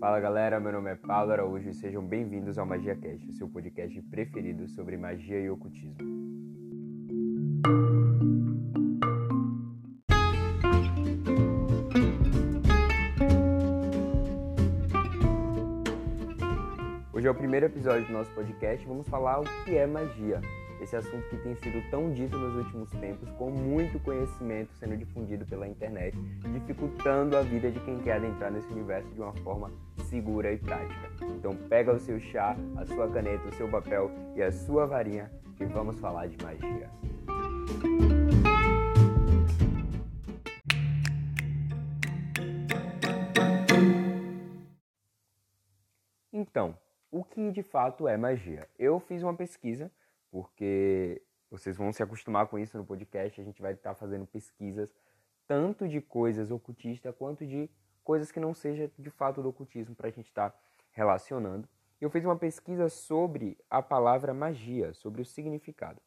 Fala galera, meu nome é Paulo Araújo e sejam bem-vindos ao Magia Cast, seu podcast preferido sobre magia e ocultismo. Hoje é o primeiro episódio do nosso podcast vamos falar o que é magia. Esse assunto que tem sido tão dito nos últimos tempos, com muito conhecimento sendo difundido pela internet, dificultando a vida de quem quer adentrar nesse universo de uma forma segura e prática. Então pega o seu chá, a sua caneta, o seu papel e a sua varinha e vamos falar de magia. Então, o que de fato é magia? Eu fiz uma pesquisa, porque vocês vão se acostumar com isso no podcast, a gente vai estar fazendo pesquisas tanto de coisas ocultistas quanto de coisas que não seja de fato do ocultismo para a gente estar relacionando. Eu fiz uma pesquisa sobre a palavra magia, sobre o significado.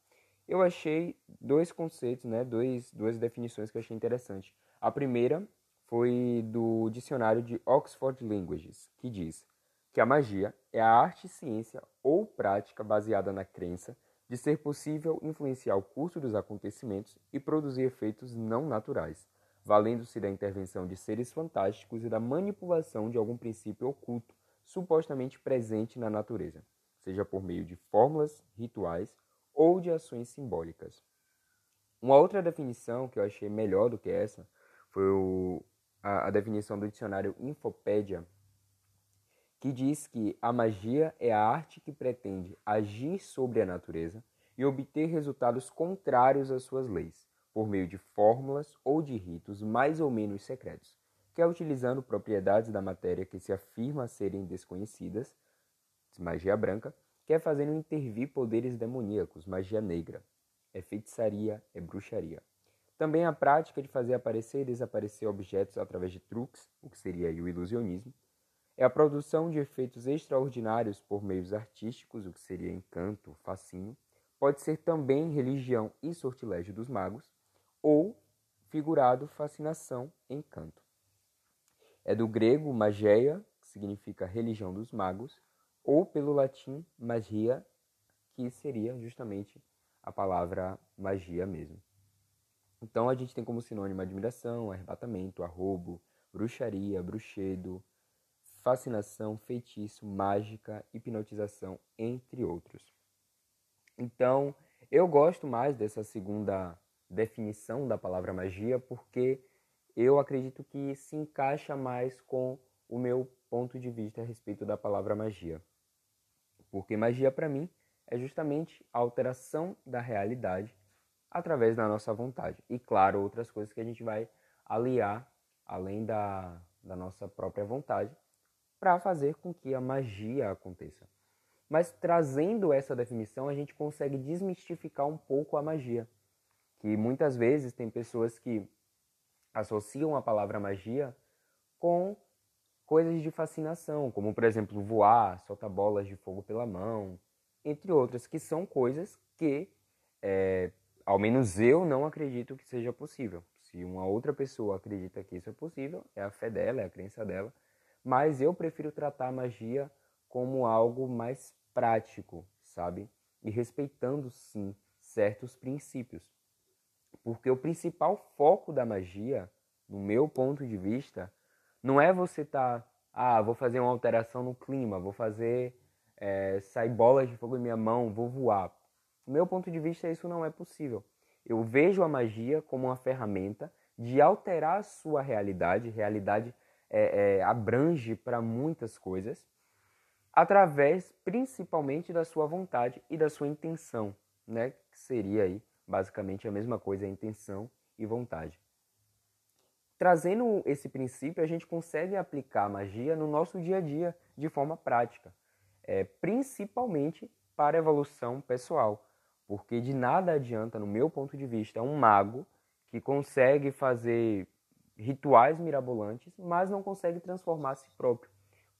Eu achei dois conceitos, né, dois, duas definições que eu achei interessante. A primeira foi do dicionário de Oxford Languages, que diz: que a magia é a arte, ciência ou prática baseada na crença de ser possível influenciar o curso dos acontecimentos e produzir efeitos não naturais, valendo-se da intervenção de seres fantásticos e da manipulação de algum princípio oculto supostamente presente na natureza, seja por meio de fórmulas, rituais ou de ações simbólicas. Uma outra definição que eu achei melhor do que essa foi o, a, a definição do dicionário Infopédia, que diz que a magia é a arte que pretende agir sobre a natureza e obter resultados contrários às suas leis, por meio de fórmulas ou de ritos mais ou menos secretos, que é utilizando propriedades da matéria que se afirma serem desconhecidas, magia branca, que é fazendo intervir poderes demoníacos, magia negra, é feitiçaria, é bruxaria. Também a prática de fazer aparecer e desaparecer objetos através de truques, o que seria o ilusionismo, é a produção de efeitos extraordinários por meios artísticos, o que seria encanto, fascínio, pode ser também religião e sortilégio dos magos, ou figurado fascinação, encanto. É do grego mageia, que significa religião dos magos, ou pelo latim magia, que seria justamente a palavra magia mesmo. Então a gente tem como sinônimo admiração, arrebatamento, arrobo, bruxaria, bruxedo, fascinação, feitiço, mágica, hipnotização, entre outros. Então, eu gosto mais dessa segunda definição da palavra magia porque eu acredito que se encaixa mais com o meu ponto de vista a respeito da palavra magia. Porque magia para mim é justamente a alteração da realidade através da nossa vontade. E claro, outras coisas que a gente vai aliar além da, da nossa própria vontade para fazer com que a magia aconteça. Mas trazendo essa definição, a gente consegue desmistificar um pouco a magia. Que muitas vezes tem pessoas que associam a palavra magia com coisas de fascinação, como por exemplo voar, soltar bolas de fogo pela mão, entre outras, que são coisas que, é, ao menos eu não acredito que seja possível. Se uma outra pessoa acredita que isso é possível, é a fé dela, é a crença dela, mas eu prefiro tratar a magia como algo mais prático, sabe? E respeitando sim certos princípios. Porque o principal foco da magia, no meu ponto de vista, não é você estar, tá, ah, vou fazer uma alteração no clima, vou fazer é, sair bolas de fogo em minha mão, vou voar. Do meu ponto de vista, isso não é possível. Eu vejo a magia como uma ferramenta de alterar a sua realidade, realidade é, é, abrange para muitas coisas, através principalmente da sua vontade e da sua intenção, né? Que seria aí basicamente a mesma coisa, a intenção e vontade. Trazendo esse princípio, a gente consegue aplicar magia no nosso dia a dia de forma prática, é, principalmente para evolução pessoal, porque de nada adianta, no meu ponto de vista, um mago que consegue fazer rituais mirabolantes, mas não consegue transformar a si próprio,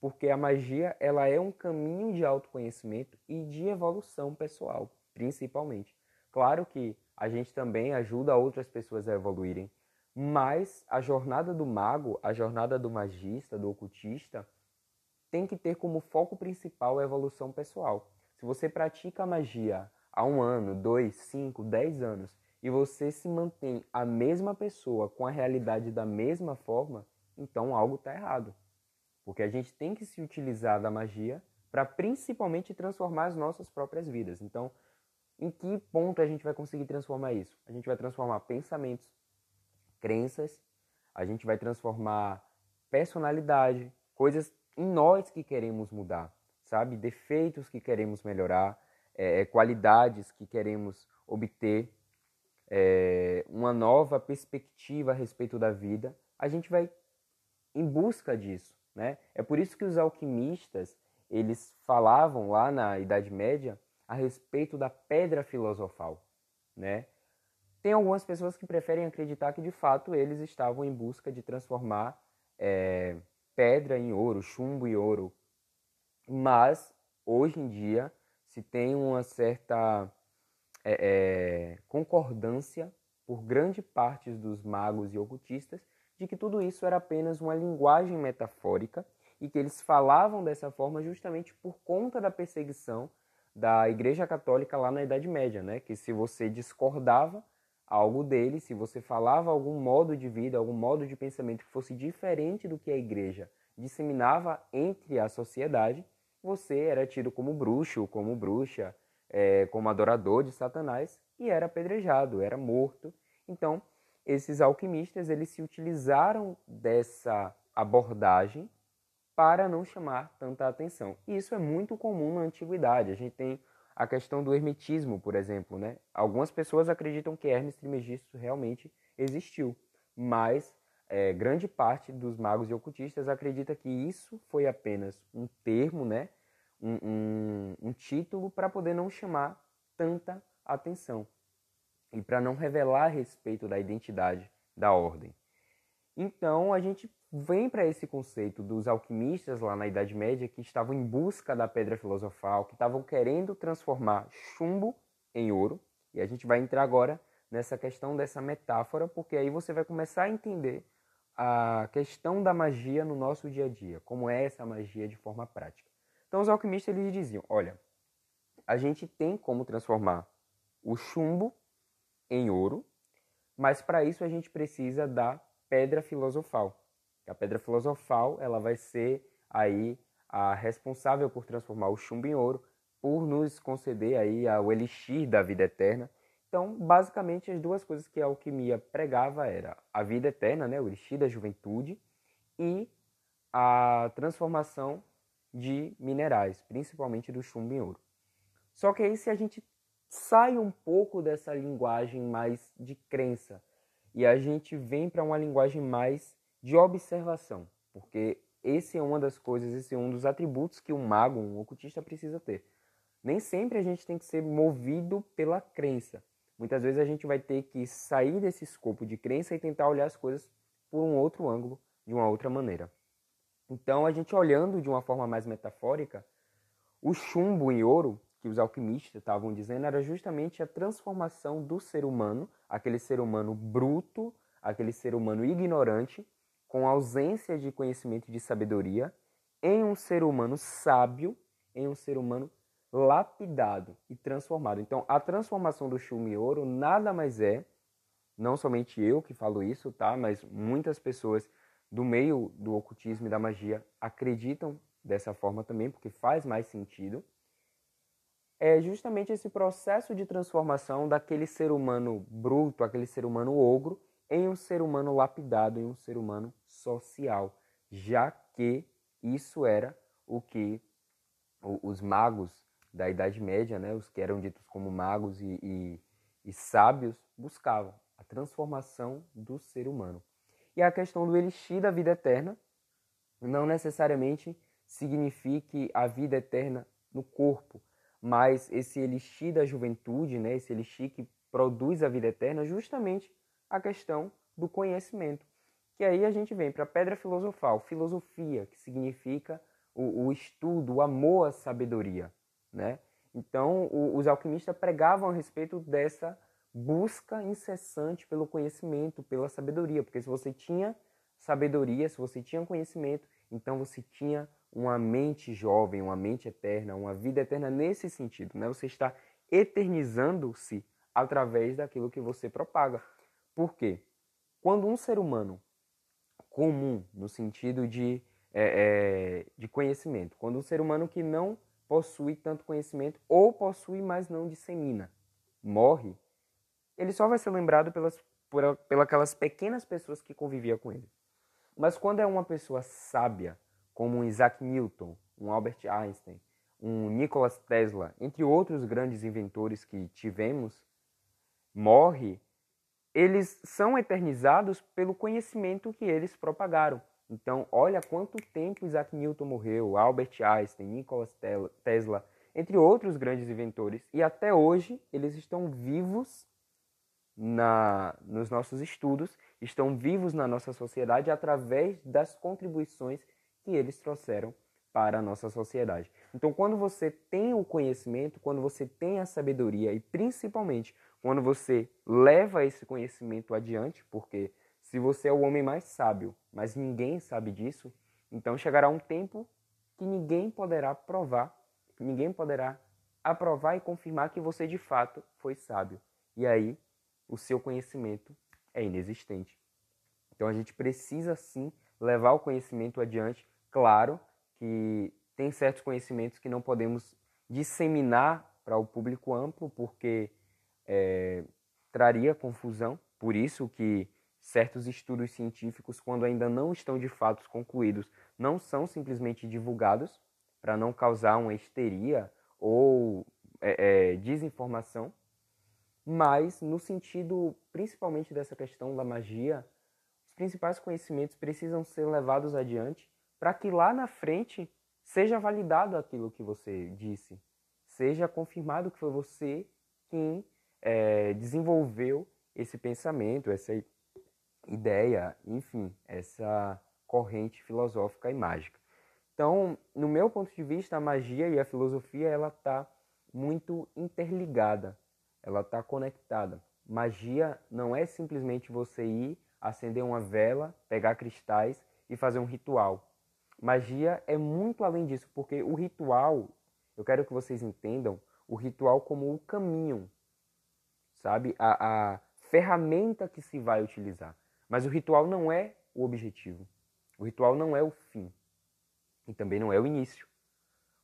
porque a magia ela é um caminho de autoconhecimento e de evolução pessoal, principalmente. Claro que a gente também ajuda outras pessoas a evoluírem. Mas a jornada do mago, a jornada do magista, do ocultista, tem que ter como foco principal a evolução pessoal. Se você pratica magia há um ano, dois, cinco, dez anos e você se mantém a mesma pessoa com a realidade da mesma forma, então algo está errado. Porque a gente tem que se utilizar da magia para principalmente transformar as nossas próprias vidas. Então, em que ponto a gente vai conseguir transformar isso? A gente vai transformar pensamentos, crenças, a gente vai transformar personalidade, coisas em nós que queremos mudar, sabe? Defeitos que queremos melhorar, é, qualidades que queremos obter, é, uma nova perspectiva a respeito da vida. A gente vai em busca disso, né? É por isso que os alquimistas eles falavam lá na Idade Média a respeito da pedra filosofal, né? Tem algumas pessoas que preferem acreditar que de fato eles estavam em busca de transformar é, pedra em ouro, chumbo em ouro, mas hoje em dia se tem uma certa é, é, concordância por grande parte dos magos e ocultistas de que tudo isso era apenas uma linguagem metafórica e que eles falavam dessa forma justamente por conta da perseguição da Igreja Católica lá na Idade Média, né? Que se você discordava algo dele, se você falava algum modo de vida, algum modo de pensamento que fosse diferente do que a Igreja disseminava entre a sociedade, você era tido como bruxo, como bruxa, é, como adorador de Satanás e era apedrejado, era morto. Então, esses alquimistas eles se utilizaram dessa abordagem para não chamar tanta atenção. E isso é muito comum na antiguidade. A gente tem a questão do hermetismo, por exemplo, né? Algumas pessoas acreditam que Hermes Trismegisto realmente existiu, mas é, grande parte dos magos e ocultistas acredita que isso foi apenas um termo, né? Um, um, título para poder não chamar tanta atenção e para não revelar a respeito da identidade da ordem. Então a gente vem para esse conceito dos alquimistas lá na Idade Média que estavam em busca da pedra filosofal, que estavam querendo transformar chumbo em ouro. E a gente vai entrar agora nessa questão dessa metáfora, porque aí você vai começar a entender a questão da magia no nosso dia a dia, como é essa magia de forma prática. Então os alquimistas eles diziam, olha, a gente tem como transformar o chumbo em ouro, mas para isso a gente precisa da pedra filosofal. A pedra filosofal ela vai ser aí a responsável por transformar o chumbo em ouro, por nos conceder aí o elixir da vida eterna. Então, basicamente, as duas coisas que a alquimia pregava era a vida eterna, né, o elixir da juventude, e a transformação de minerais, principalmente do chumbo em ouro. Só que aí se a gente sai um pouco dessa linguagem mais de crença e a gente vem para uma linguagem mais de observação, porque esse é uma das coisas, esse é um dos atributos que um mago, um ocultista precisa ter. Nem sempre a gente tem que ser movido pela crença. Muitas vezes a gente vai ter que sair desse escopo de crença e tentar olhar as coisas por um outro ângulo, de uma outra maneira. Então, a gente olhando de uma forma mais metafórica, o chumbo em ouro, que os alquimistas estavam dizendo, era justamente a transformação do ser humano, aquele ser humano bruto, aquele ser humano ignorante, com ausência de conhecimento e de sabedoria, em um ser humano sábio, em um ser humano lapidado e transformado. Então, a transformação do chumbo em ouro nada mais é, não somente eu que falo isso, tá? Mas muitas pessoas do meio do ocultismo e da magia acreditam dessa forma também, porque faz mais sentido. É justamente esse processo de transformação daquele ser humano bruto, aquele ser humano ogro, em um ser humano lapidado, em um ser humano social, já que isso era o que os magos da Idade Média, né, os que eram ditos como magos e, e, e sábios, buscavam a transformação do ser humano. E a questão do elixir da vida eterna não necessariamente signifique a vida eterna no corpo, mas esse elixir da juventude, né, esse elixir que produz a vida eterna, justamente a questão do conhecimento. Que aí a gente vem para a pedra filosofal, filosofia, que significa o, o, estudo, o amor à sabedoria. Né? Então, o, os alquimistas pregavam a respeito dessa busca incessante pelo conhecimento, pela sabedoria, porque se você tinha sabedoria, se você tinha conhecimento, então você tinha uma mente jovem, uma mente eterna, uma vida eterna nesse sentido, né? Você está eternizando-se através daquilo que você propaga. Por quê? Quando um ser humano comum, no sentido de, é, é, de conhecimento, quando um ser humano que não possui tanto conhecimento ou possui, mas não dissemina, morre, ele só vai ser lembrado pelas, por, pelas pequenas pessoas que conviviam com ele. Mas quando é uma pessoa sábia, como um Isaac Newton, um Albert Einstein, um Nikola Tesla, entre outros grandes inventores que tivemos, morre, eles são eternizados pelo conhecimento que eles propagaram. Então, olha quanto tempo Isaac Newton morreu, Albert Einstein, Nikola Tesla, entre outros grandes inventores, e até hoje eles estão vivos na, nos nossos estudos, estão vivos na nossa sociedade através das contribuições que eles trouxeram para a nossa sociedade. Então, quando você tem o conhecimento, quando você tem a sabedoria e principalmente quando você leva esse conhecimento adiante, porque se você é o homem mais sábio, mas ninguém sabe disso, então chegará um tempo que ninguém poderá provar, ninguém poderá aprovar e confirmar que você de fato foi sábio. E aí o seu conhecimento é inexistente. Então a gente precisa sim levar o conhecimento adiante. Claro que tem certos conhecimentos que não podemos disseminar para o público amplo, porque é, traria confusão. Por isso que certos estudos científicos, quando ainda não estão de fato concluídos, não são simplesmente divulgados para não causar uma histeria ou é, é, desinformação mas no sentido principalmente dessa questão da magia, os principais conhecimentos precisam ser levados adiante para que lá na frente seja validado aquilo que você disse, seja confirmado que foi você quem é, desenvolveu esse pensamento, essa ideia, enfim, essa corrente filosófica e mágica. Então, no meu ponto de vista, a magia e a filosofia ela está muito interligada ela está conectada. Magia não é simplesmente você ir, acender uma vela, pegar cristais e fazer um ritual. Magia é muito além disso, porque o ritual, eu quero que vocês entendam o ritual como o caminho, sabe? A, a ferramenta que se vai utilizar. Mas o ritual não é o objetivo. O ritual não é o fim. E também não é o início.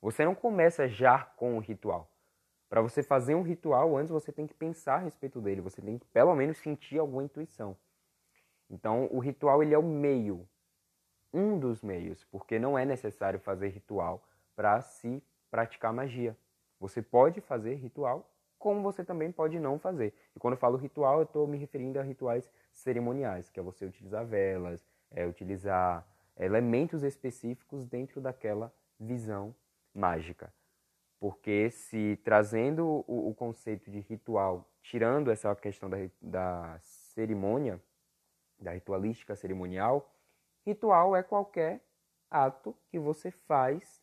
Você não começa já com o ritual. Para você fazer um ritual, antes você tem que pensar a respeito dele, você tem que pelo menos sentir alguma intuição. Então, o ritual ele é o meio, um dos meios, porque não é necessário fazer ritual para se praticar magia. Você pode fazer ritual, como você também pode não fazer. E quando eu falo ritual, eu estou me referindo a rituais cerimoniais, que é você utilizar velas, é utilizar elementos específicos dentro daquela visão mágica. Porque se trazendo o, o conceito de ritual, tirando essa questão da, da cerimônia, da ritualística cerimonial, ritual é qualquer ato que você faz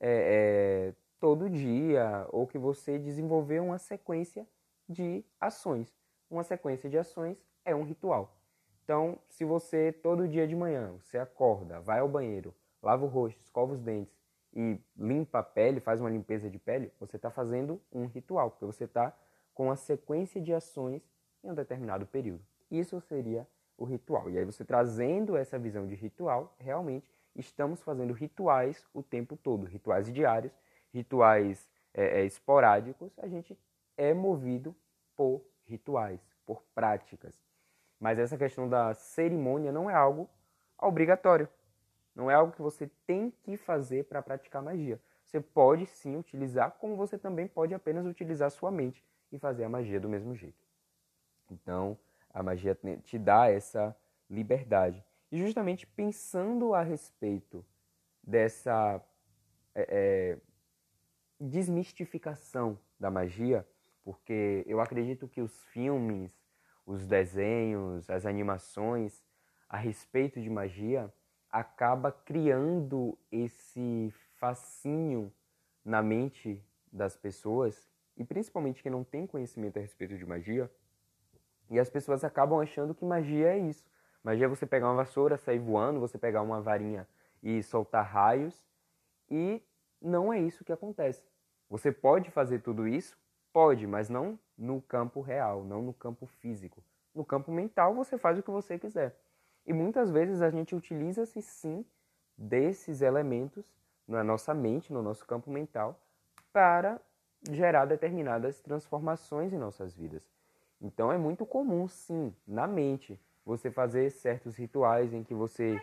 é, é, todo dia ou que você desenvolveu uma sequência de ações. Uma sequência de ações é um ritual. Então, se você todo dia de manhã você acorda, vai ao banheiro, lava o rosto, escova os dentes e limpa a pele, faz uma limpeza de pele, você está fazendo um ritual, porque você está com a sequência de ações em um determinado período. Isso seria o ritual. E aí você trazendo essa visão de ritual, realmente estamos fazendo rituais o tempo todo, rituais diários, rituais é, é, esporádicos, a gente é movido por rituais, por práticas. Mas essa questão da cerimônia não é algo obrigatório. Não é algo que você tem que fazer para praticar magia. Você pode sim utilizar, como você também pode apenas utilizar sua mente e fazer a magia do mesmo jeito. Então, a magia te dá essa liberdade. E justamente pensando a respeito dessa é, é, desmistificação da magia, porque eu acredito que os filmes, os desenhos, as animações a respeito de magia acaba criando esse fascínio na mente das pessoas, e principalmente quem não tem conhecimento a respeito de magia, E as pessoas acabam achando que magia é isso. Magia é você pegar uma vassoura, sair voando, você pegar uma varinha e soltar raios. E não é isso que acontece. Você pode fazer tudo isso? Pode, mas não no campo real, não no campo físico. No campo mental, você faz o que você quiser. E muitas vezes a gente utiliza-se sim desses elementos na nossa mente, no nosso campo mental, para gerar determinadas transformações em nossas vidas. Então é muito comum, sim, na mente, você fazer certos rituais em que você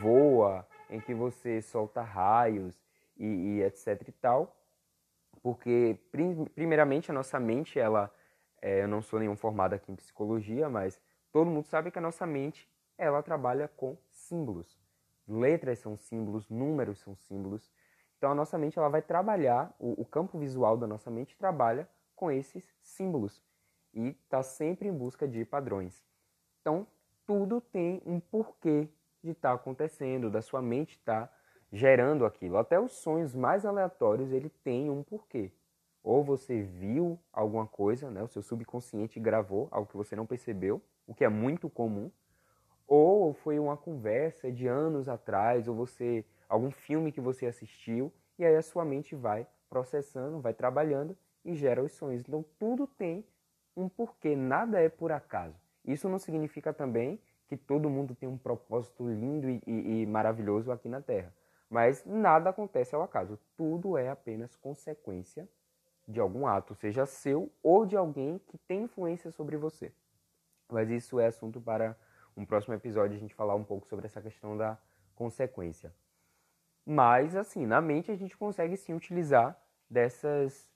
voa, em que você solta raios e, e etc e tal, porque primeiramente a nossa mente, ela, é, eu não sou nenhum formado aqui em psicologia, mas todo mundo sabe que a nossa mente, ela trabalha com símbolos. Letras são símbolos, números são símbolos. Então a nossa mente ela vai trabalhar, o, o campo visual da nossa mente trabalha com esses símbolos e está sempre em busca de padrões. Então tudo tem um porquê de estar tá acontecendo, da sua mente estar tá gerando aquilo. Até os sonhos mais aleatórios ele tem um porquê. Ou você viu alguma coisa, né? o seu subconsciente gravou algo que você não percebeu, o que é muito comum, ou foi uma conversa de anos atrás, ou você algum filme que você assistiu, e aí a sua mente vai processando, vai trabalhando e gera os sonhos. Então tudo tem um porquê, nada é por acaso. Isso não significa também que todo mundo tem um propósito lindo e, e, e maravilhoso aqui na Terra. Mas nada acontece ao acaso. Tudo é apenas consequência de algum ato, seja seu ou de alguém que tem influência sobre você. Mas isso é assunto para um próximo episódio a gente falar um pouco sobre essa questão da consequência. Mas, assim, na mente a gente consegue sim utilizar dessas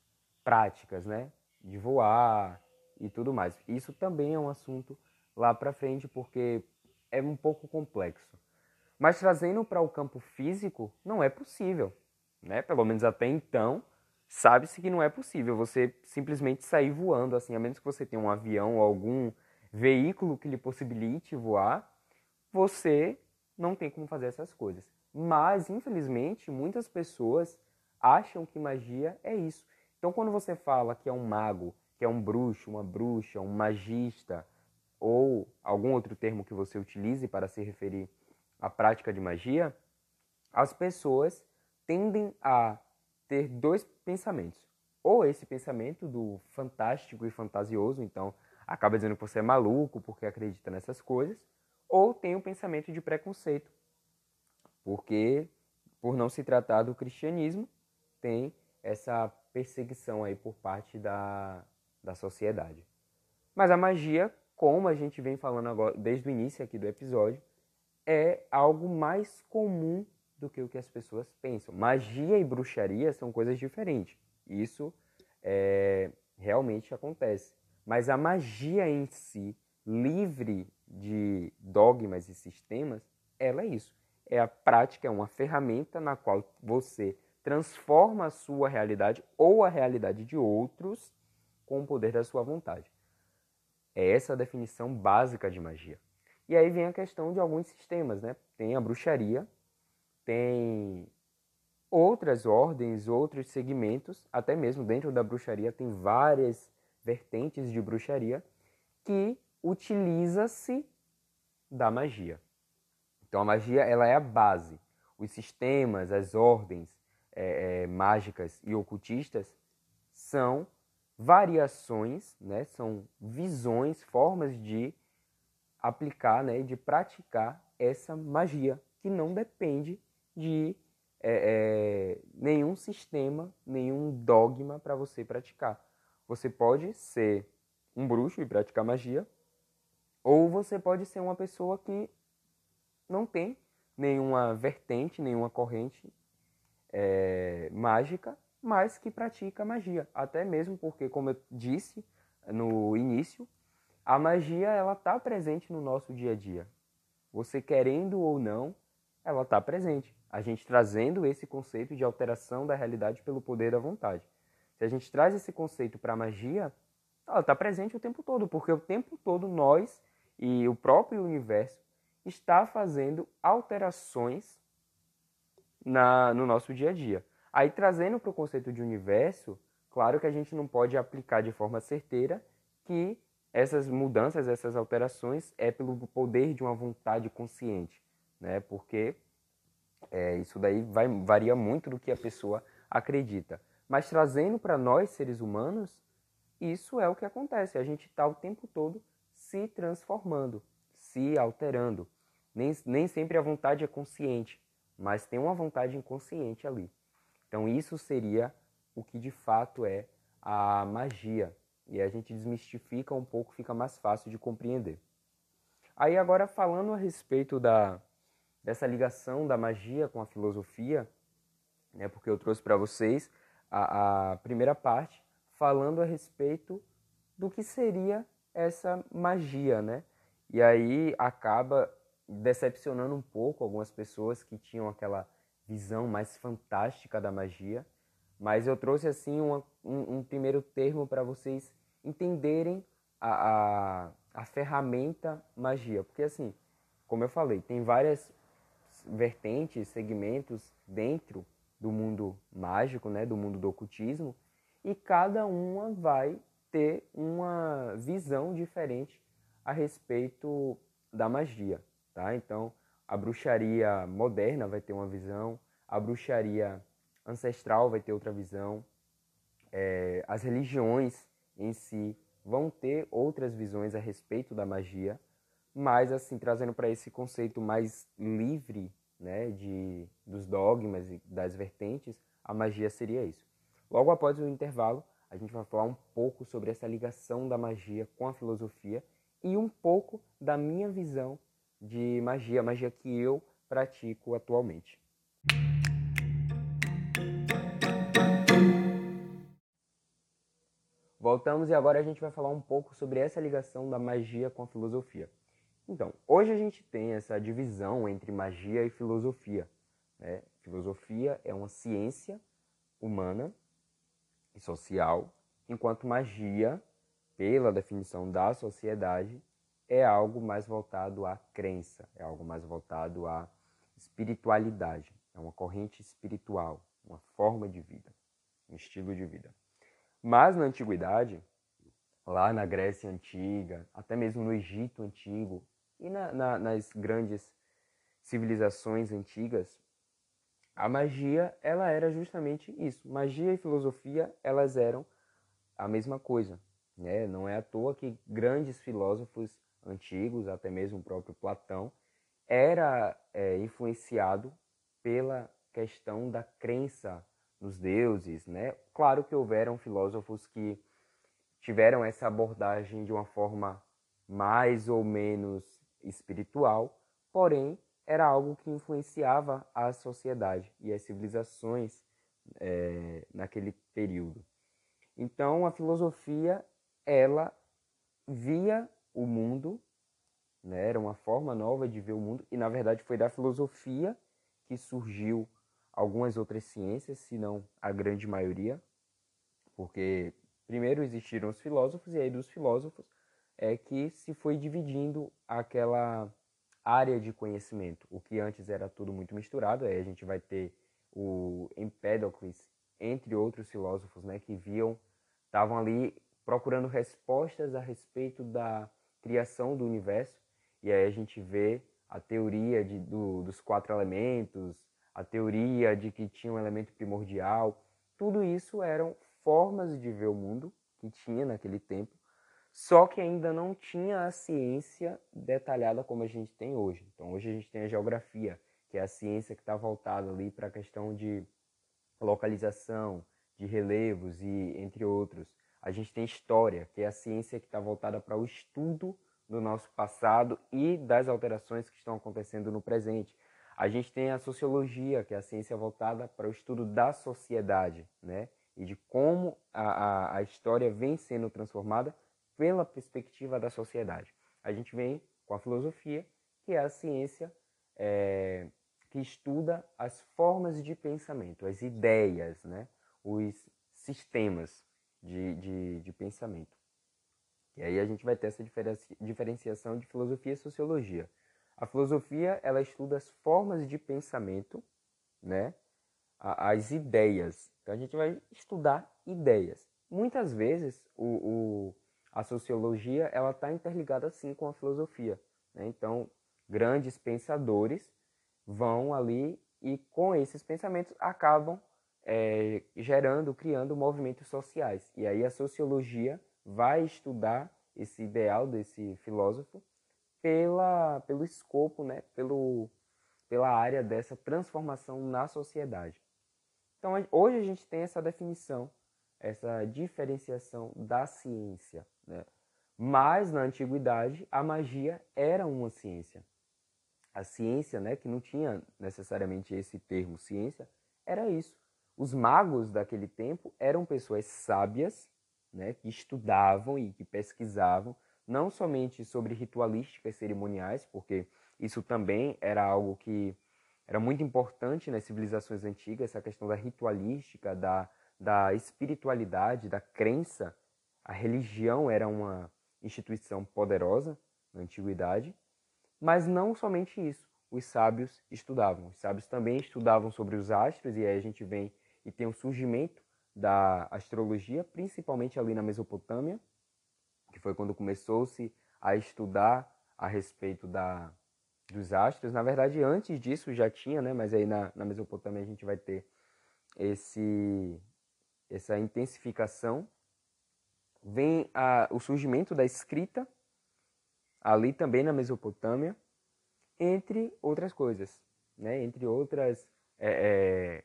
práticas, né? De voar e tudo mais. Isso também é um assunto lá para frente porque é um pouco complexo. Mas trazendo para o campo físico, não é possível, né? Pelo menos até então, sabe-se que não é possível você simplesmente sair voando assim, a menos que você tenha um avião ou algum veículo que lhe possibilite voar, você não tem como fazer essas coisas. Mas, infelizmente, muitas pessoas acham que magia é isso. Então, quando você fala que é um mago, que é um bruxo, uma bruxa, um magista, ou algum outro termo que você utilize para se referir à prática de magia, as pessoas tendem a ter dois pensamentos. Ou esse pensamento do fantástico e fantasioso, então acaba dizendo que você é maluco porque acredita nessas coisas, ou tem um pensamento de preconceito, porque por não se tratar do cristianismo, tem essa perseguição aí por parte da, da sociedade. Mas a magia, como a gente vem falando agora, desde o início aqui do episódio, é algo mais comum do que o que as pessoas pensam. Magia e bruxaria são coisas diferentes. Isso é, realmente acontece. Mas a magia em si, livre de dogmas e sistemas, ela é isso. É a prática, é uma ferramenta na qual você transforma a sua realidade ou a realidade de outros com o poder da sua vontade. É essa a definição básica de magia. E aí vem a questão de alguns sistemas, né? Tem a bruxaria, tem outras ordens, outros segmentos, até mesmo dentro da bruxaria tem várias vertentes de bruxaria, que utiliza-se da magia. Então a magia ela é a base. Os sistemas, as ordens é, é, mágicas e ocultistas são variações, né, são visões, formas de aplicar, né, de praticar essa magia que não depende de é, é nenhum sistema, nenhum dogma para você praticar. Você pode ser um bruxo e praticar magia, ou você pode ser uma pessoa que não tem nenhuma vertente, nenhuma corrente é, mágica, mas que pratica magia. Até mesmo porque, como eu disse no início, a magia ela está presente no nosso dia a dia. Você querendo ou não, ela está presente. A gente trazendo esse conceito de alteração da realidade pelo poder da vontade. A gente traz esse conceito para a magia, ela está presente o tempo todo, porque o tempo todo nós e o próprio universo está fazendo alterações na, no nosso dia a dia. Aí, trazendo para o conceito de universo, claro que a gente não pode aplicar de forma certeira que essas mudanças, essas alterações é pelo poder de uma vontade consciente, né? Porque é, isso daí vai, varia muito do que a pessoa acredita. Mas trazendo para nós, seres humanos, isso é o que acontece. A gente está o tempo todo se transformando, se alterando. Nem, nem sempre a vontade é consciente, mas tem uma vontade inconsciente ali. Então, isso seria o que de fato é a magia, e a gente desmistifica um pouco, fica mais fácil de compreender. Aí agora falando a respeito da, dessa ligação da magia com a filosofia, né, porque eu trouxe para vocês a, a primeira parte falando a respeito do que seria essa magia, né? E aí acaba decepcionando um pouco algumas pessoas que tinham aquela visão mais fantástica da magia mas eu trouxe assim uma, um, um, primeiro termo para vocês entenderem a, a, a ferramenta magia. Porque assim, como eu falei, tem várias vertentes, segmentos dentro do mundo mágico, né, do mundo do ocultismo, e cada uma vai ter uma visão diferente a respeito da magia, tá? Então, a bruxaria moderna vai ter uma visão, a bruxaria ancestral vai ter outra visão, é, as religiões em si vão ter outras visões a respeito da magia, mas assim trazendo para esse conceito mais livre, né, de dos dogmas e das vertentes, a magia seria isso. Logo após o intervalo, a gente vai falar um pouco sobre essa ligação da magia com a filosofia e um pouco da minha visão de magia, magia que eu pratico atualmente. Voltamos e agora a gente vai falar um pouco sobre essa ligação da magia com a filosofia. Então, hoje a gente tem essa divisão entre magia e filosofia. Né? Filosofia é uma ciência humana e social, enquanto magia, pela definição da sociedade, é algo mais voltado à crença, é algo mais voltado à espiritualidade, é uma corrente espiritual, uma forma de vida, um estilo de vida. Mas na antiguidade, lá na Grécia Antiga, até mesmo no Egito Antigo e na, na, nas grandes civilizações antigas, a magia ela era justamente isso. Magia e filosofia elas eram a mesma coisa. Né? Não é à toa que grandes filósofos antigos, até mesmo o próprio Platão, era é, influenciado pela questão da crença nos deuses, né? Claro que houveram filósofos que tiveram essa abordagem de uma forma mais ou menos espiritual, porém era algo que influenciava a sociedade e as civilizações é, naquele período. Então a filosofia ela via o mundo, né? era uma forma nova de ver o mundo e na verdade foi da filosofia que surgiu algumas outras ciências, se não a grande maioria, porque primeiro existiram os filósofos e aí dos filósofos é que se foi dividindo aquela área de conhecimento. O que antes era tudo muito misturado, aí a gente vai ter o Empédocles, entre outros filósofos, né, que viam, estavam ali procurando respostas a respeito da criação do universo, e aí a gente vê a teoria de, do, dos quatro elementos, a teoria de que tinha um elemento primordial, tudo isso eram formas de ver o mundo que tinha naquele tempo, só que ainda não tinha a ciência detalhada como a gente tem hoje. Então hoje a gente tem a geografia, que é a ciência que está voltada ali para a questão de localização, de relevos e entre outros. A gente tem história, que é a ciência que está voltada para o estudo do nosso passado e das alterações que estão acontecendo no presente. A gente tem a sociologia, que é a ciência voltada para o estudo da sociedade, né? E de como a, a, a história vem sendo transformada pela perspectiva da sociedade. A gente vem com a filosofia, que é a ciência é, que estuda as formas de pensamento, as ideias, né? os sistemas de, de, de pensamento. E aí a gente vai ter essa diferenciação de filosofia e sociologia. A filosofia ela estuda as formas de pensamento, né? as ideias. Então a gente vai estudar ideias. Muitas vezes o, o, a sociologia ela está interligada sim com a filosofia. Né? Então, grandes pensadores vão ali e com esses pensamentos acabam é, gerando, criando movimentos sociais. E aí a sociologia vai estudar esse ideal desse filósofo pela, pelo escopo, né? pelo, pela área dessa transformação na sociedade. Então, hoje a gente tem essa definição, essa diferenciação da ciência. Né? Mas, na antiguidade, a magia era uma ciência. A ciência, né, que não tinha necessariamente esse termo ciência, era isso. Os magos daquele tempo eram pessoas sábias, né, que estudavam e que pesquisavam, não somente sobre ritualísticas cerimoniais, porque isso também era algo que era muito importante nas civilizações antigas, essa questão da ritualística, da, da espiritualidade, da crença. A religião era uma instituição poderosa na antiguidade, mas não somente isso. Os sábios estudavam. Os sábios também estudavam sobre os astros, e aí a gente vem e tem o surgimento da astrologia, principalmente ali na Mesopotâmia, que foi quando começou-se a estudar a respeito da, dos astros. Na verdade, antes disso já tinha, né? Mas aí na, na Mesopotâmia a gente vai ter esse, essa intensificação. Vem a, o surgimento da escrita, ali também na Mesopotâmia, entre outras coisas, né? Entre outras é, é,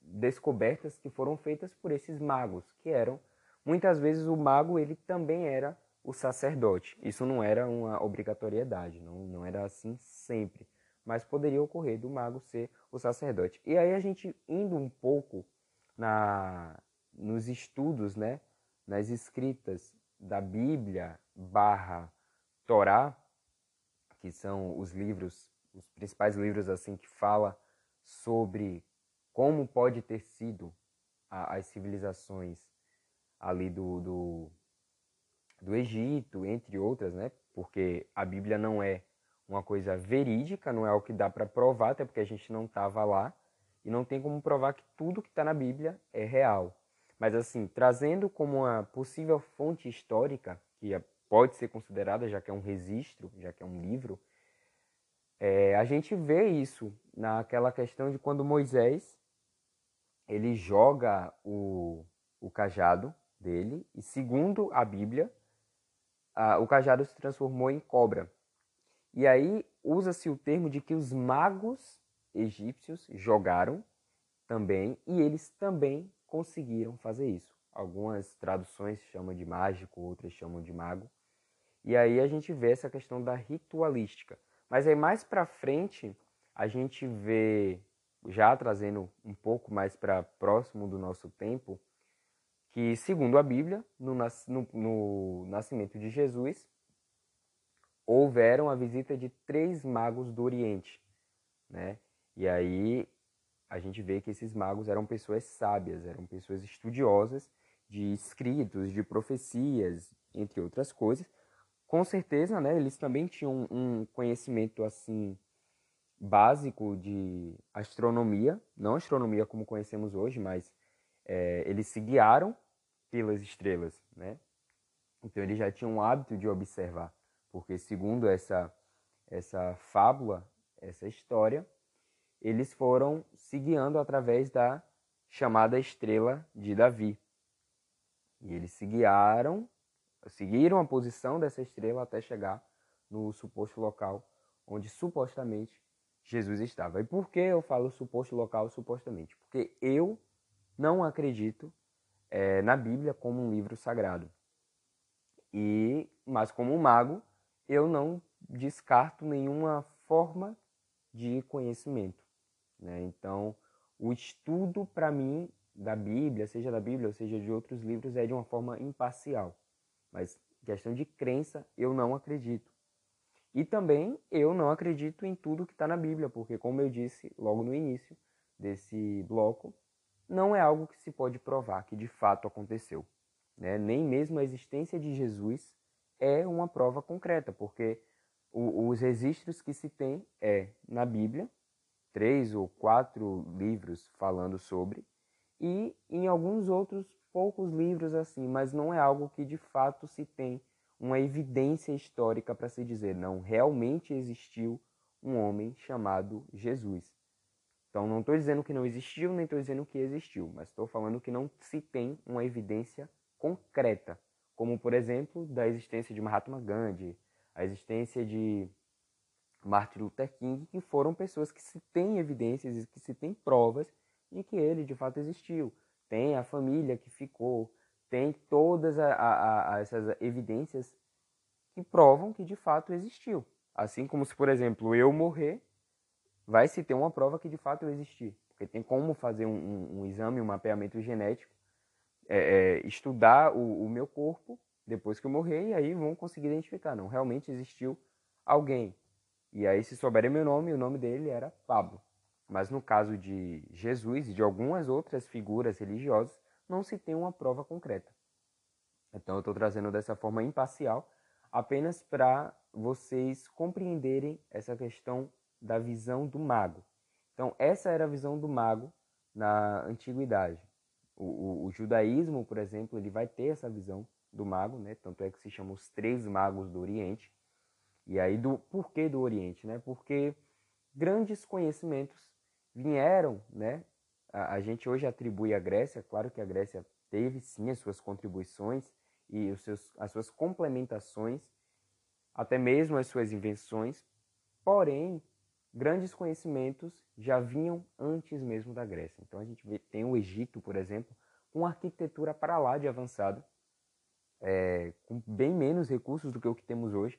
descobertas que foram feitas por esses magos, que eram muitas vezes o mago ele também era o sacerdote. Isso não era uma obrigatoriedade, não, não era assim sempre. Mas poderia ocorrer do mago ser o sacerdote. E aí a gente indo um pouco na, nos estudos, né, nas escritas da Bíblia barra Torá, que são os livros, os principais livros assim que fala sobre como pode ter sido a, as civilizações ali do, do do Egito, entre outras, né? Porque a Bíblia não é uma coisa verídica, não é o que dá para provar, até porque a gente não estava lá e não tem como provar que tudo que está na Bíblia é real. Mas assim, trazendo como uma possível fonte histórica, que é, pode ser considerada, já que é um registro, já que é um livro, é, a gente vê isso naquela questão de quando Moisés ele joga o, o cajado dele, e segundo a Bíblia, ah, o cajado se transformou em cobra. E aí usa-se o termo de que os magos egípcios jogaram também e eles também conseguiram fazer isso. Algumas traduções chamam de mágico, outras chamam de mago. E aí a gente vê essa questão da ritualística. Mas aí mais para frente a gente vê já trazendo um pouco mais para próximo do nosso tempo, que, segundo a Bíblia, no, no, no nascimento de Jesus, houveram a visita de três magos do Oriente, né? E aí a gente vê que esses magos eram pessoas sábias, eram pessoas estudiosas de escritos, de profecias, entre outras coisas. Com certeza, né, eles também tinham um conhecimento assim básico de astronomia, não astronomia como conhecemos hoje, mas é, eles se guiaram pelas estrelas, né? Então eles já tinham o hábito de observar, porque segundo essa essa fábula, essa história, eles foram se guiando através da chamada estrela de Davi. E eles se guiaram, seguiram a posição dessa estrela até chegar no suposto local onde supostamente Jesus estava. E por que eu falo suposto local supostamente? Porque eu não acredito é, na Bíblia como um livro sagrado. E, mas como mago, eu não descarto nenhuma forma de conhecimento. Né? Então, o estudo para mim da Bíblia, seja da Bíblia ou seja de outros livros, é de uma forma imparcial. Mas questão de crença, eu não acredito. E também eu não acredito em tudo que está na Bíblia, porque, como eu disse logo no início desse bloco, não é algo que se pode provar que de fato aconteceu. Né? Nem mesmo a existência de Jesus é uma prova concreta, porque os registros que se tem é na Bíblia, três ou quatro livros falando sobre, e em alguns outros poucos livros assim, mas não é algo que de fato se tem uma evidência histórica para se dizer, não, realmente existiu um homem chamado Jesus. Então não estou dizendo que não existiu, nem estou dizendo que existiu, mas estou falando que não se tem uma evidência concreta, como por exemplo da existência de Mahatma Gandhi, a existência de Martin Luther King, que foram pessoas que se têm evidências e que se têm provas de que ele de fato existiu. Tem a família que ficou, tem todas a, a, a essas evidências que provam que de fato existiu. Assim como se, por exemplo, eu morrer, vai se ter uma prova que de fato eu existi. Porque tem como fazer um, um, um exame, um mapeamento genético, é, é, estudar o, o meu corpo depois que eu morrer, e aí vão conseguir identificar, não, realmente existiu alguém. E aí, se souberem meu nome, o nome dele era Pablo. Mas no caso de Jesus e de algumas outras figuras religiosas, não se tem uma prova concreta. Então, eu estou trazendo dessa forma imparcial, apenas para vocês compreenderem essa questão da visão do mago. Então, essa era a visão do mago na antiguidade. O, o, o, judaísmo, por exemplo, ele vai ter essa visão do mago, né? Tanto é que se chama os três magos do Oriente. E aí, do porquê do Oriente, né? Porque grandes conhecimentos vieram, né? A, a gente hoje atribui à Grécia, claro que a Grécia teve sim as suas contribuições e os seus, as suas complementações, até mesmo as suas invenções, porém, grandes conhecimentos já vinham antes mesmo da Grécia. Então a gente vê, tem o Egito, por exemplo, com arquitetura para lá de avançada, é, com bem menos recursos do que o que temos hoje,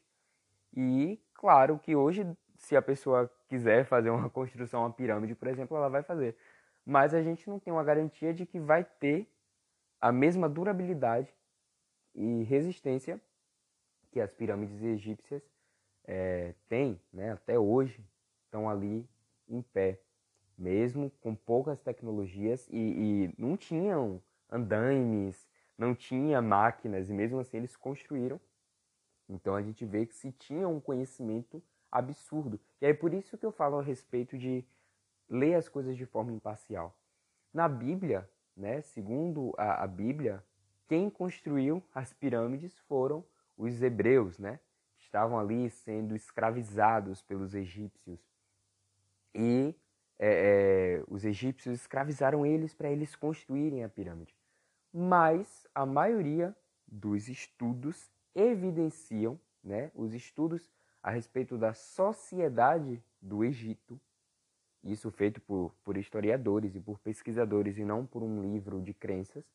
e claro que hoje, se a pessoa quiser fazer uma construção, uma pirâmide, por exemplo, ela vai fazer. Mas a gente não tem uma garantia de que vai ter a mesma durabilidade e resistência que as pirâmides egípcias é, têm, né? até hoje, estão ali em pé, mesmo com poucas tecnologias e, e não tinham andaimes, não tinha máquinas, e mesmo assim eles construíram então a gente vê que se tinha um conhecimento absurdo. E é por isso que eu falo a respeito de ler as coisas de forma imparcial. Na Bíblia, né, segundo a, a Bíblia, quem construiu as pirâmides foram os hebreus, né? Estavam ali sendo escravizados pelos egípcios. E é, é, os egípcios escravizaram eles para eles construírem a pirâmide. Mas a maioria dos estudos evidenciam né, os estudos a respeito da sociedade do Egito, isso feito por, por historiadores e por pesquisadores e não por um livro de crenças,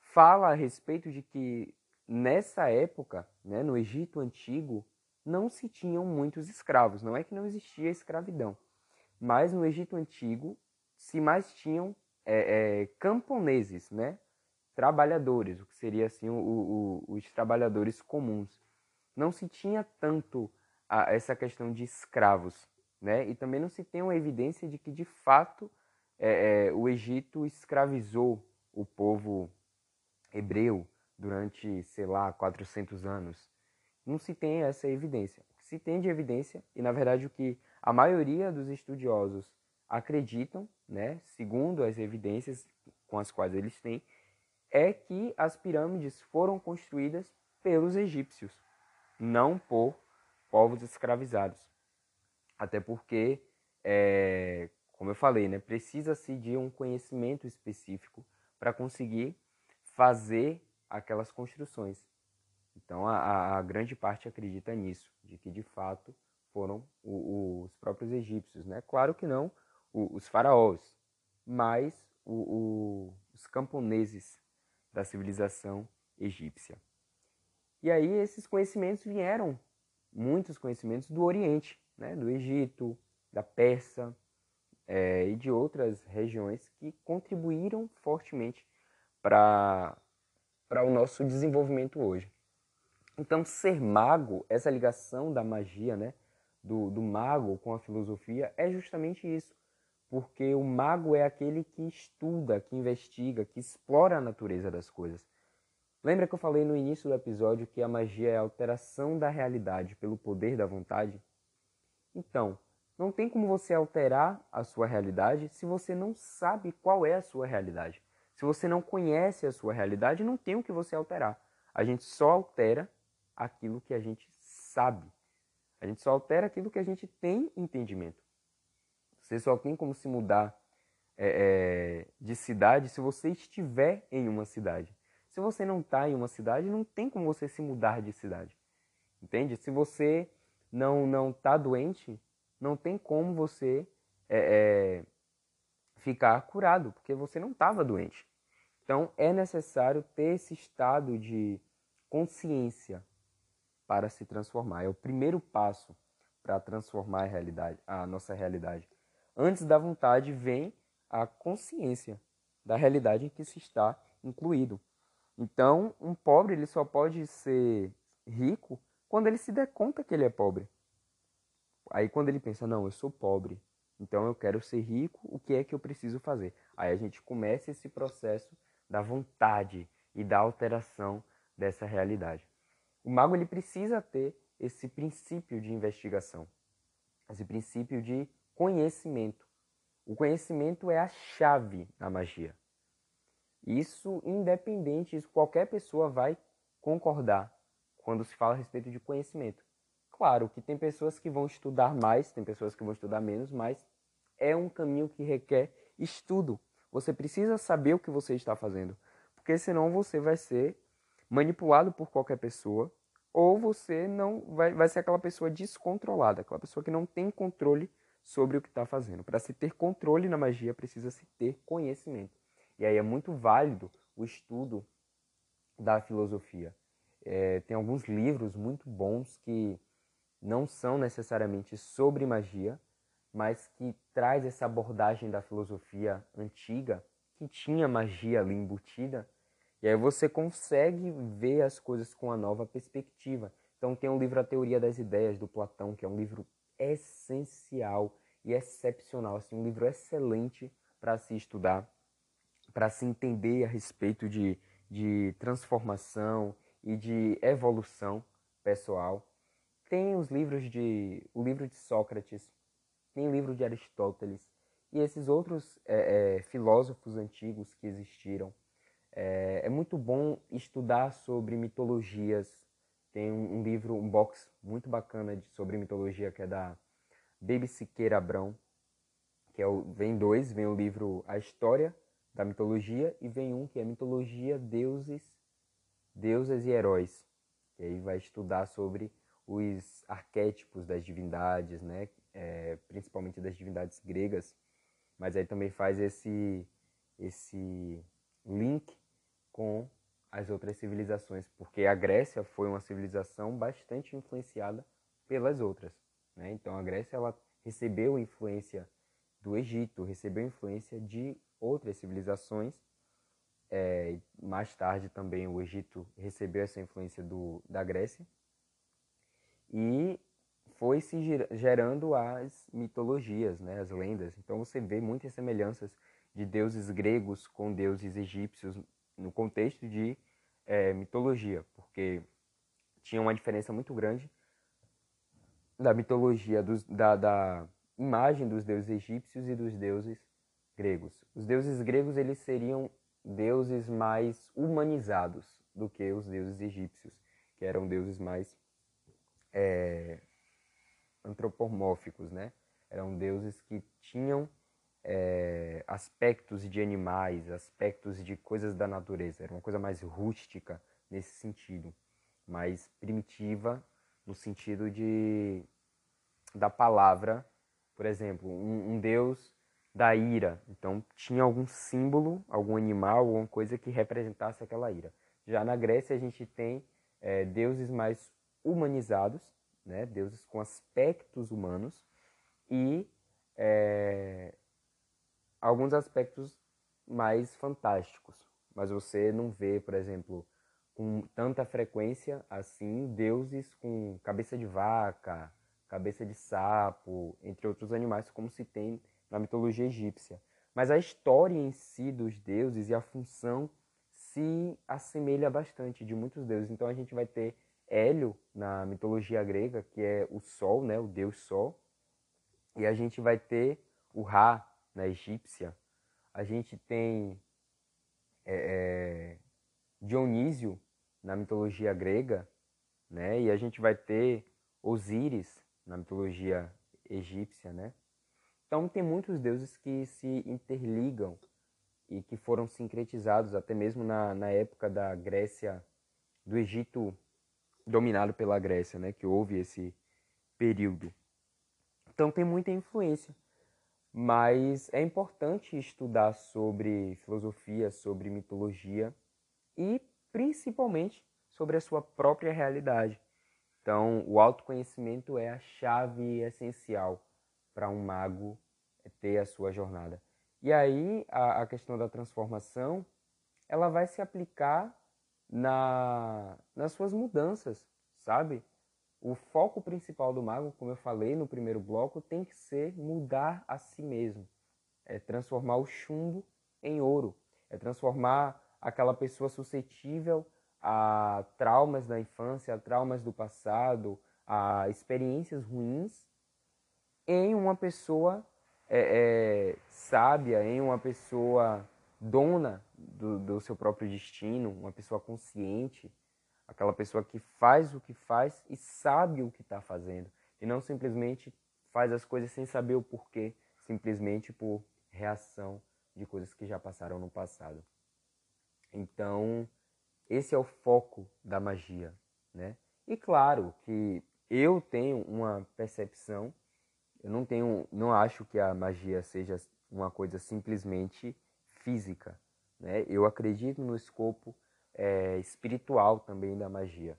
fala a respeito de que nessa época, né, no Egito antigo, não se tinham muitos escravos. Não é que não existia escravidão, mas no Egito antigo se mais tinham é, é, camponeses, né? Trabalhadores, o que seria assim o, o, os trabalhadores comuns. Não se tinha tanto a, essa questão de escravos, né? E também não se tem uma evidência de que de fato é, é, o Egito escravizou o povo hebreu durante, sei lá, 400 anos. Não se tem essa evidência. O que se tem de evidência, e na verdade o que a maioria dos estudiosos acreditam, né, segundo as evidências com as quais eles têm, é que as pirâmides foram construídas pelos egípcios, não por povos escravizados. Até porque, é, como eu falei, né, precisa-se de um conhecimento específico para conseguir fazer aquelas construções. Então, a, a, grande parte acredita nisso, de que de fato foram o, os próprios egípcios. Né? Claro que não o, os faraós, mas o, os camponeses da civilização egípcia. E aí esses conhecimentos vieram, muitos conhecimentos do Oriente, né, do Egito, da Pérsia é, e de outras regiões que contribuíram fortemente para o nosso desenvolvimento hoje. Então, ser mago, essa ligação da magia, né, do, do mago com a filosofia, é justamente isso porque o mago é aquele que estuda, que investiga, que explora a natureza das coisas. Lembra que eu falei no início do episódio que a magia é a alteração da realidade pelo poder da vontade? Então, não tem como você alterar a sua realidade se você não sabe qual é a sua realidade. Se você não conhece a sua realidade, não tem o que você alterar. A gente só altera aquilo que a gente sabe. A gente só altera aquilo que a gente tem entendimento. Você só tem como se mudar é, é, de cidade se você estiver em uma cidade. Se você não está em uma cidade, não tem como você se mudar de cidade. Entende? Se você não não está doente, não tem como você é, é, ficar curado, porque você não estava doente. Então é necessário ter esse estado de consciência para se transformar. É o primeiro passo para transformar a realidade, a nossa realidade. Antes da vontade vem a consciência da realidade em que se está incluído. Então, um pobre ele só pode ser rico quando ele se der conta que ele é pobre. Aí quando ele pensa, não, eu sou pobre, então eu quero ser rico, o que é que eu preciso fazer? Aí a gente começa esse processo da vontade e da alteração dessa realidade. O mago ele precisa ter esse princípio de investigação, esse princípio de conhecimento. O conhecimento é a chave da magia. Isso independente, isso qualquer pessoa vai concordar quando se fala a respeito de conhecimento. Claro que tem pessoas que vão estudar mais, tem pessoas que vão estudar menos, mas é um caminho que requer estudo. Você precisa saber o que você está fazendo, porque senão você vai ser manipulado por qualquer pessoa ou você não vai, vai ser aquela pessoa descontrolada, aquela pessoa que não tem controle sobre o que está fazendo. Para se ter controle na magia, precisa se ter conhecimento. E aí é muito válido o estudo da filosofia. É, tem alguns livros muito bons que não são necessariamente sobre magia, mas que traz essa abordagem da filosofia antiga, que tinha magia ali embutida, e aí você consegue ver as coisas com uma nova perspectiva. Então tem o livro A Teoria das Ideias, do Platão, que é um livro essencial e excepcional, assim, um livro excelente para se estudar para se entender a respeito de, de transformação e de evolução pessoal. Tem os livros de o livro de Sócrates, tem o livro de Aristóteles e esses outros é, é, filósofos antigos que existiram. É, é, muito bom estudar sobre mitologias. Tem um, um, livro, um box muito bacana de, sobre mitologia que é da Baby Siqueira Abrão, que é o, vem dois, vem o livro A História da mitologia e vem um que é mitologia, deuses, deusas e heróis. E aí vai estudar sobre os arquétipos das divindades, né? É, principalmente das divindades gregas, mas aí também faz esse esse link com as outras civilizações, porque a Grécia foi uma civilização bastante influenciada pelas outras, né? Então a Grécia ela recebeu influência do Egito, recebeu influência de outras civilizações. É, mais tarde também o Egito recebeu essa influência do, da Grécia e foi se gerando as mitologias, né, as lendas. Então você vê muitas semelhanças de deuses gregos com deuses egípcios no contexto de é, mitologia, porque tinha uma diferença muito grande da mitologia, dos, da, da imagem dos deuses egípcios e dos deuses gregos. Os deuses gregos eles seriam deuses mais humanizados do que os deuses egípcios, que eram deuses mais é, antropomórficos, né? Eram deuses que tinham é, aspectos de animais, aspectos de coisas da natureza. Era uma coisa mais rústica nesse sentido, mais primitiva no sentido de da palavra, por exemplo, um, um deus da ira. Então tinha algum símbolo, algum animal, alguma coisa que representasse aquela ira. Já na Grécia a gente tem é, deuses mais humanizados, né? deuses com aspectos humanos e é, alguns aspectos mais fantásticos. Mas você não vê, por exemplo, com tanta frequência assim deuses com cabeça de vaca, cabeça de sapo, entre outros animais, como se tem na mitologia egípcia. Mas a história em si dos deuses e a função se assemelha bastante de muitos deuses. Então a gente vai ter Hélio na mitologia grega, que é o Sol, né, o deus Sol. E a gente vai ter o Ra na egípcia. A gente tem é, é, Dionísio na mitologia grega, né? E a gente vai ter Osíris na mitologia egípcia, né? Então tem muitos deuses que se interligam e que foram sincretizados até mesmo na, na época da Grécia, do Egito dominado pela Grécia, né? Que houve esse período. Então tem muita influência. Mas é importante estudar sobre filosofia, sobre mitologia e principalmente sobre a sua própria realidade. Então, o autoconhecimento é a chave essencial para um mago ter a sua jornada. E aí, a, a questão da transformação, ela vai se aplicar na, nas suas mudanças, sabe? O foco principal do mago, como eu falei no primeiro bloco, tem que ser mudar a si mesmo. É transformar o chumbo em ouro. É transformar aquela pessoa suscetível a traumas da infância, a traumas do passado, a experiências ruins, em uma pessoa é, é, sábia, em uma pessoa dona do, do seu próprio destino, uma pessoa consciente, aquela pessoa que faz o que faz e sabe o que está fazendo, e não simplesmente faz as coisas sem saber o porquê, simplesmente por reação de coisas que já passaram no passado. Então, esse é o foco da magia, né? E claro que eu tenho uma percepção, eu não tenho, não acho que a magia seja uma coisa simplesmente física, né? Eu acredito no escopo é, espiritual também da magia.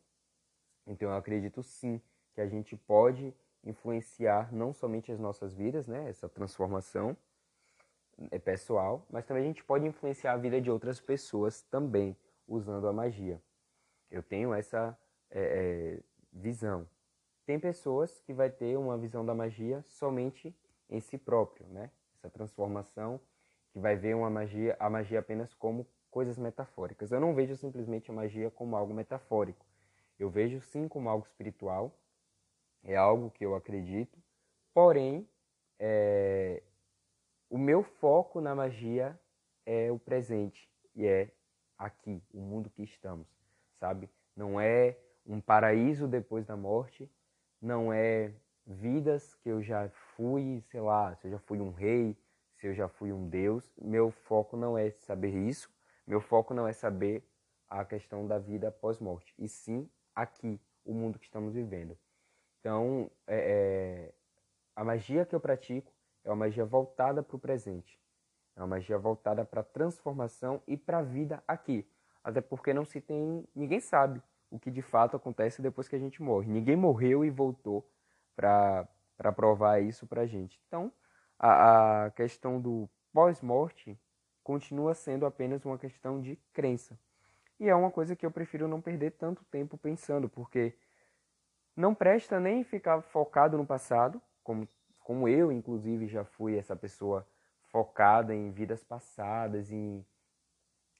Então eu acredito sim que a gente pode influenciar não somente as nossas vidas, né? Essa transformação é pessoal, mas também a gente pode influenciar a vida de outras pessoas também usando a magia. Eu tenho essa é, é, visão. Tem pessoas que vai ter uma visão da magia somente em si próprio, né? Essa transformação que vai ver uma magia, a magia apenas como coisas metafóricas. Eu não vejo simplesmente a magia como algo metafórico. Eu vejo sim como algo espiritual. É algo que eu acredito. Porém, é, o meu foco na magia é o presente e é aqui, o mundo que estamos, sabe? Não é um paraíso depois da morte, não é vidas que eu já fui, sei lá, se eu já fui um rei, se eu já fui um deus. Meu foco não é saber isso, meu foco não é saber a questão da vida após morte, e sim aqui, o mundo que estamos vivendo. Então, é, é, a magia que eu pratico é uma magia voltada para o presente. É uma magia voltada para a transformação e para a vida aqui. Até porque não se tem. Ninguém sabe o que de fato acontece depois que a gente morre. Ninguém morreu e voltou para provar isso para a gente. Então, a, a questão do pós-morte continua sendo apenas uma questão de crença. E é uma coisa que eu prefiro não perder tanto tempo pensando, porque não presta nem ficar focado no passado, como, como eu, inclusive, já fui essa pessoa focada em vidas passadas, em,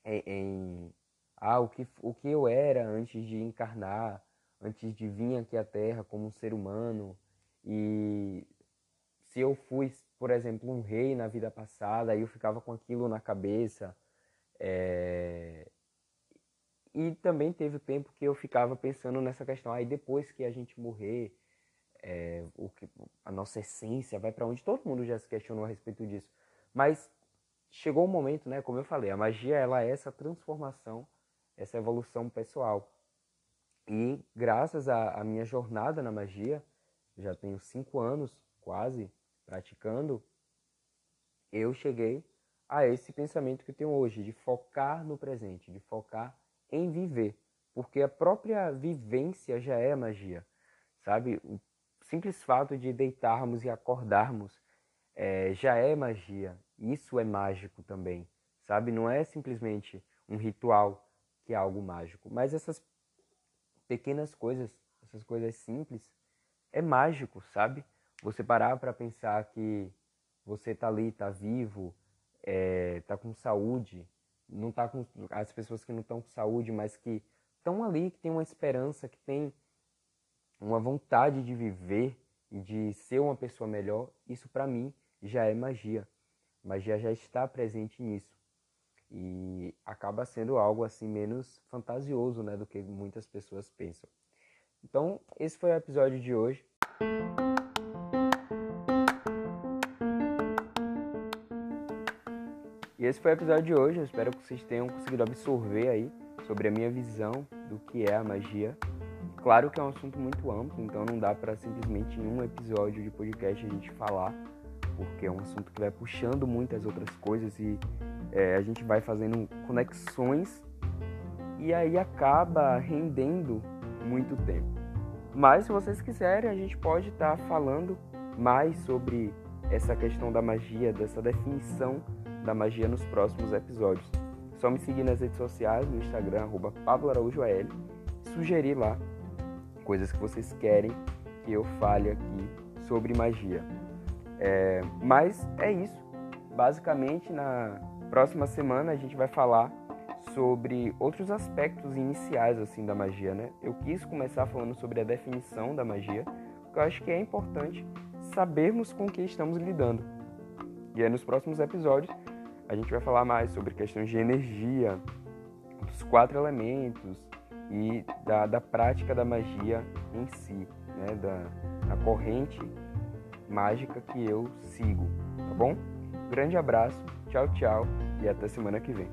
em, em ah, o, que, o que eu era antes de encarnar, antes de vir aqui à Terra como um ser humano. E se eu fui, por exemplo, um rei na vida passada, eu ficava com aquilo na cabeça. É... E também teve tempo que eu ficava pensando nessa questão, aí depois que a gente morrer, é, o que, a nossa essência vai para onde? Todo mundo já se questionou a respeito disso. Mas chegou o um momento, né, como eu falei, a magia ela é essa transformação, essa evolução pessoal. E graças à, minha jornada na magia, já tenho cinco anos quase praticando, eu cheguei a esse pensamento que eu tenho hoje, de focar no presente, de focar em viver. Porque a própria vivência já é magia, sabe? O simples fato de deitarmos e acordarmos é, já é magia. Isso é mágico também, sabe? Não é simplesmente um ritual que é algo mágico, mas essas pequenas coisas, essas coisas simples, é mágico, sabe? Você parar para pensar que você tá ali, tá vivo, é, tá com saúde, não tá com as pessoas que não estão com saúde, mas que estão ali, que tem uma esperança, que tem uma vontade de viver e de ser uma pessoa melhor, isso para mim já é magia. Magia já está presente nisso. e acaba sendo algo assim menos fantasioso, né, do que muitas pessoas pensam. Então, esse foi o episódio de hoje. Esse foi o episódio de hoje. Eu espero que vocês tenham conseguido absorver aí sobre a minha visão do que é a magia. Claro que é um assunto muito amplo, então não dá para simplesmente em um episódio de podcast a gente falar, porque é um assunto que vai puxando muitas outras coisas e é, a gente vai fazendo conexões e aí acaba rendendo muito tempo. Mas se vocês quiserem, a gente pode estar tá falando mais sobre essa questão da magia, dessa definição da magia nos próximos episódios. Só me seguir nas redes sociais, no Instagram, arroba AL, sugerir lá coisas que vocês querem que eu fale aqui sobre magia. É, mas é isso. Basicamente, na próxima semana a gente vai falar sobre outros aspectos iniciais assim da magia, né? Eu quis começar falando sobre a definição da magia, porque eu acho que é importante sabermos com o que estamos lidando. E aí nos próximos episódios a gente vai falar mais sobre questões de energia, dos quatro elementos e da, da prática da magia em si, né? Da, da corrente mágica que eu sigo, tá bom? Grande abraço, tchau, tchau e até semana que vem.